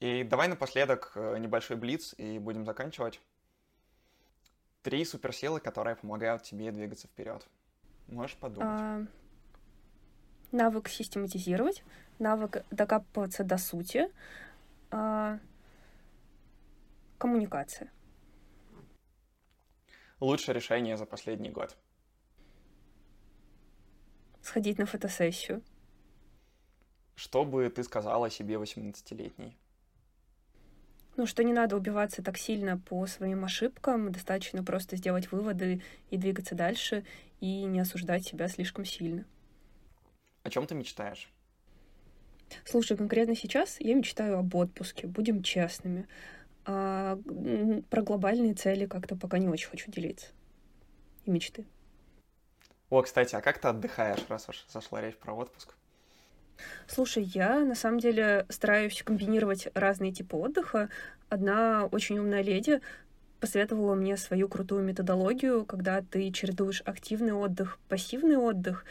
И давай напоследок э, небольшой блиц, и будем заканчивать. Три суперсилы, которые помогают тебе двигаться вперед. Можешь подумать. А, навык систематизировать, навык докапываться до сути, а, коммуникация. Лучшее решение за последний год. Сходить на фотосессию. Что бы ты сказала себе 18-летней? Ну, что не надо убиваться так сильно по своим ошибкам, достаточно просто сделать выводы и двигаться дальше, и не осуждать себя слишком сильно. О чем ты мечтаешь? Слушай, конкретно сейчас я мечтаю об отпуске, будем честными. А про глобальные цели как-то пока не очень хочу делиться. И мечты. О, кстати, а как ты отдыхаешь, раз уж зашла речь про отпуск? Слушай, я на самом деле стараюсь комбинировать разные типы отдыха. Одна очень умная леди посоветовала мне свою крутую методологию, когда ты чередуешь активный отдых, пассивный отдых,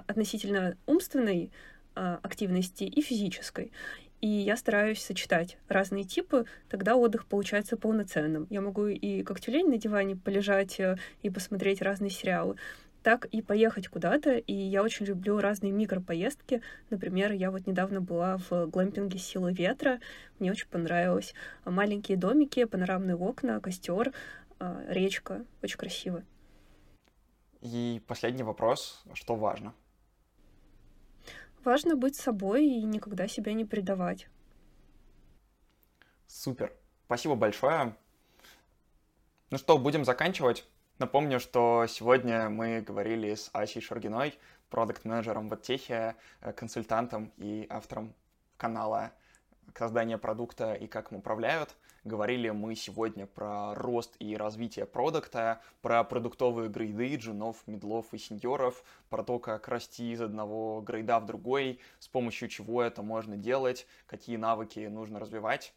относительно умственной а, активности и физической. И я стараюсь сочетать разные типы, тогда отдых получается полноценным. Я могу и как тюлень на диване полежать э, и посмотреть разные сериалы, так и поехать куда-то. И я очень люблю разные микропоездки. Например, я вот недавно была в глэмпинге «Силы ветра». Мне очень понравилось. Маленькие домики, панорамные окна, костер, а, речка. Очень красиво. И последний вопрос. Что важно? Важно быть собой и никогда себя не предавать. Супер. Спасибо большое. Ну что, будем заканчивать. Напомню, что сегодня мы говорили с Асей Шургиной, продукт-менеджером в Оттехе, э, консультантом и автором канала создания продукта и как им управляют. Говорили мы сегодня про рост и развитие продукта, про продуктовые грейды джунов, медлов и сеньоров, про то, как расти из одного грейда в другой, с помощью чего это можно делать, какие навыки нужно развивать.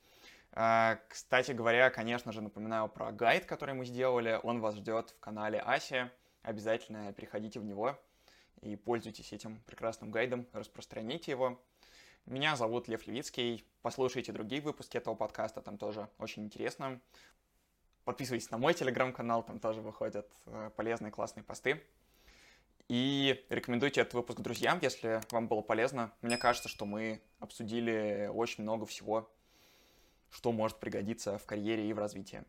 А, кстати говоря, конечно же, напоминаю про гайд, который мы сделали. Он вас ждет в канале Аси. Обязательно переходите в него и пользуйтесь этим прекрасным гайдом, распространите его. Меня зовут Лев Левицкий. Послушайте другие выпуски этого подкаста, там тоже очень интересно. Подписывайтесь на мой телеграм-канал, там тоже выходят э, полезные классные посты. И рекомендуйте этот выпуск друзьям, если вам было полезно. Мне кажется, что мы обсудили очень много всего, что может пригодиться в карьере и в развитии.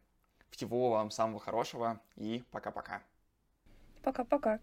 Всего вам самого хорошего и пока-пока. Пока-пока.